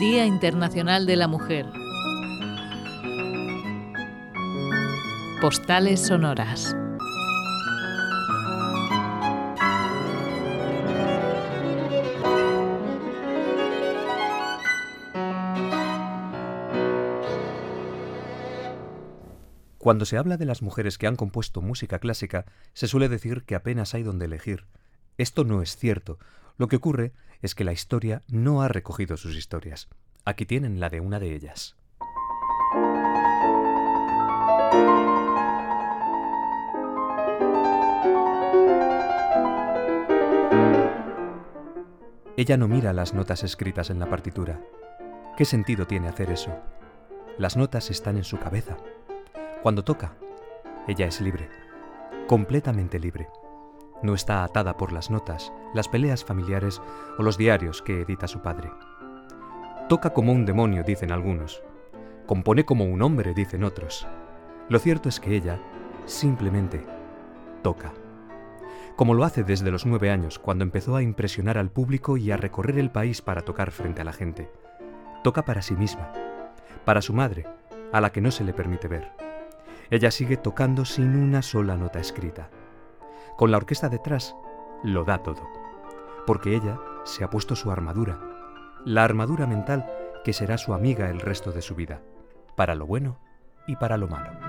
Día Internacional de la Mujer. Postales sonoras. Cuando se habla de las mujeres que han compuesto música clásica, se suele decir que apenas hay donde elegir. Esto no es cierto. Lo que ocurre es que la historia no ha recogido sus historias. Aquí tienen la de una de ellas. Ella no mira las notas escritas en la partitura. ¿Qué sentido tiene hacer eso? Las notas están en su cabeza. Cuando toca, ella es libre, completamente libre. No está atada por las notas, las peleas familiares o los diarios que edita su padre. Toca como un demonio, dicen algunos. Compone como un hombre, dicen otros. Lo cierto es que ella simplemente toca. Como lo hace desde los nueve años, cuando empezó a impresionar al público y a recorrer el país para tocar frente a la gente. Toca para sí misma, para su madre, a la que no se le permite ver. Ella sigue tocando sin una sola nota escrita. Con la orquesta detrás, lo da todo. Porque ella se ha puesto su armadura, la armadura mental que será su amiga el resto de su vida, para lo bueno y para lo malo.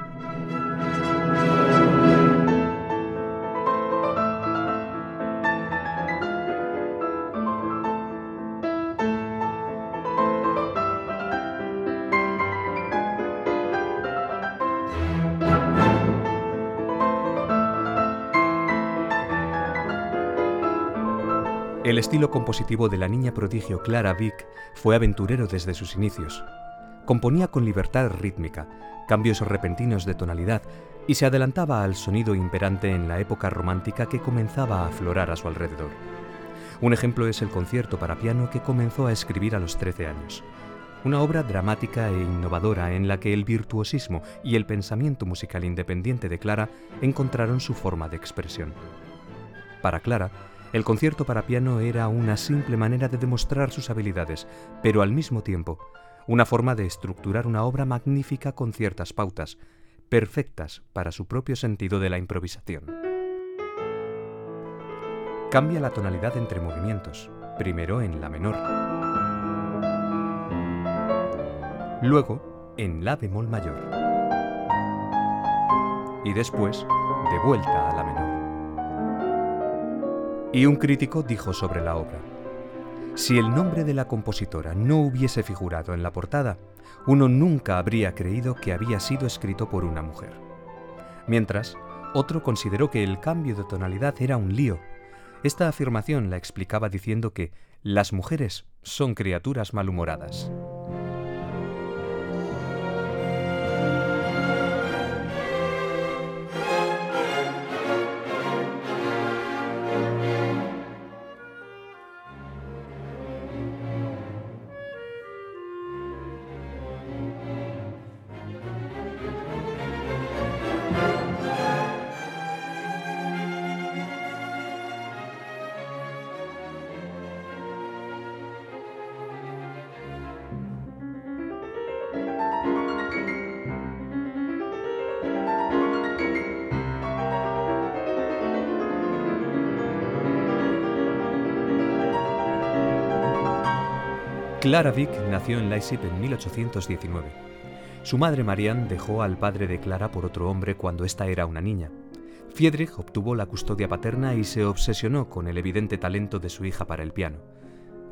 El estilo compositivo de la niña prodigio Clara Vick fue aventurero desde sus inicios. Componía con libertad rítmica, cambios repentinos de tonalidad y se adelantaba al sonido imperante en la época romántica que comenzaba a aflorar a su alrededor. Un ejemplo es el concierto para piano que comenzó a escribir a los 13 años. Una obra dramática e innovadora en la que el virtuosismo y el pensamiento musical independiente de Clara encontraron su forma de expresión. Para Clara, el concierto para piano era una simple manera de demostrar sus habilidades, pero al mismo tiempo, una forma de estructurar una obra magnífica con ciertas pautas, perfectas para su propio sentido de la improvisación. Cambia la tonalidad entre movimientos, primero en la menor, luego en la bemol mayor y después de vuelta a la. Y un crítico dijo sobre la obra, si el nombre de la compositora no hubiese figurado en la portada, uno nunca habría creído que había sido escrito por una mujer. Mientras, otro consideró que el cambio de tonalidad era un lío. Esta afirmación la explicaba diciendo que las mujeres son criaturas malhumoradas. Clara Vick nació en Leipzig en 1819. Su madre Marianne dejó al padre de Clara por otro hombre cuando ésta era una niña. Friedrich obtuvo la custodia paterna y se obsesionó con el evidente talento de su hija para el piano.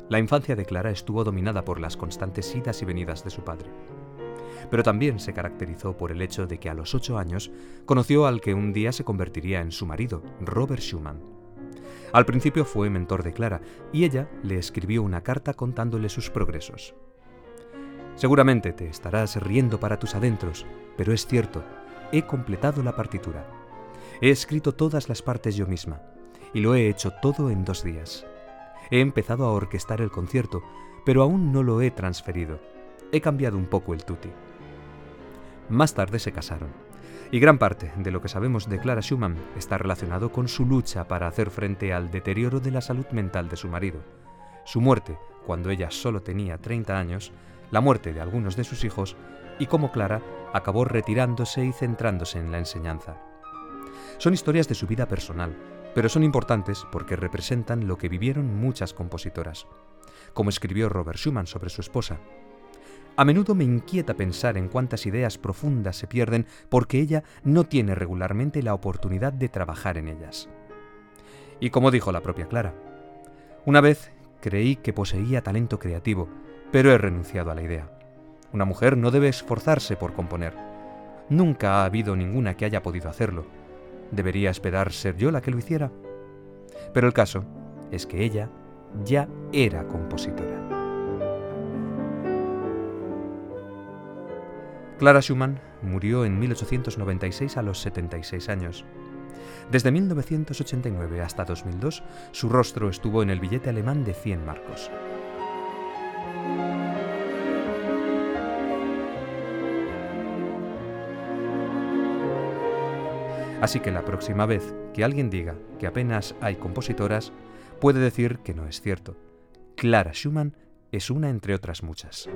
La infancia de Clara estuvo dominada por las constantes idas y venidas de su padre. Pero también se caracterizó por el hecho de que a los ocho años conoció al que un día se convertiría en su marido, Robert Schumann. Al principio fue mentor de Clara y ella le escribió una carta contándole sus progresos. Seguramente te estarás riendo para tus adentros, pero es cierto, he completado la partitura. He escrito todas las partes yo misma, y lo he hecho todo en dos días. He empezado a orquestar el concierto, pero aún no lo he transferido. He cambiado un poco el tutti. Más tarde se casaron y gran parte de lo que sabemos de Clara Schumann está relacionado con su lucha para hacer frente al deterioro de la salud mental de su marido. su muerte cuando ella solo tenía 30 años, la muerte de algunos de sus hijos y cómo Clara acabó retirándose y centrándose en la enseñanza. Son historias de su vida personal, pero son importantes porque representan lo que vivieron muchas compositoras, como escribió Robert Schumann sobre su esposa. A menudo me inquieta pensar en cuántas ideas profundas se pierden porque ella no tiene regularmente la oportunidad de trabajar en ellas. Y como dijo la propia Clara, una vez creí que poseía talento creativo, pero he renunciado a la idea. Una mujer no debe esforzarse por componer. Nunca ha habido ninguna que haya podido hacerlo. ¿Debería esperar ser yo la que lo hiciera? Pero el caso es que ella ya era compositora. Clara Schumann murió en 1896 a los 76 años. Desde 1989 hasta 2002, su rostro estuvo en el billete alemán de 100 marcos. Así que la próxima vez que alguien diga que apenas hay compositoras, puede decir que no es cierto. Clara Schumann es una entre otras muchas.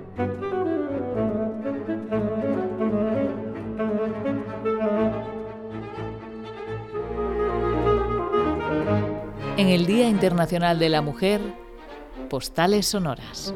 En el Día Internacional de la Mujer, Postales Sonoras.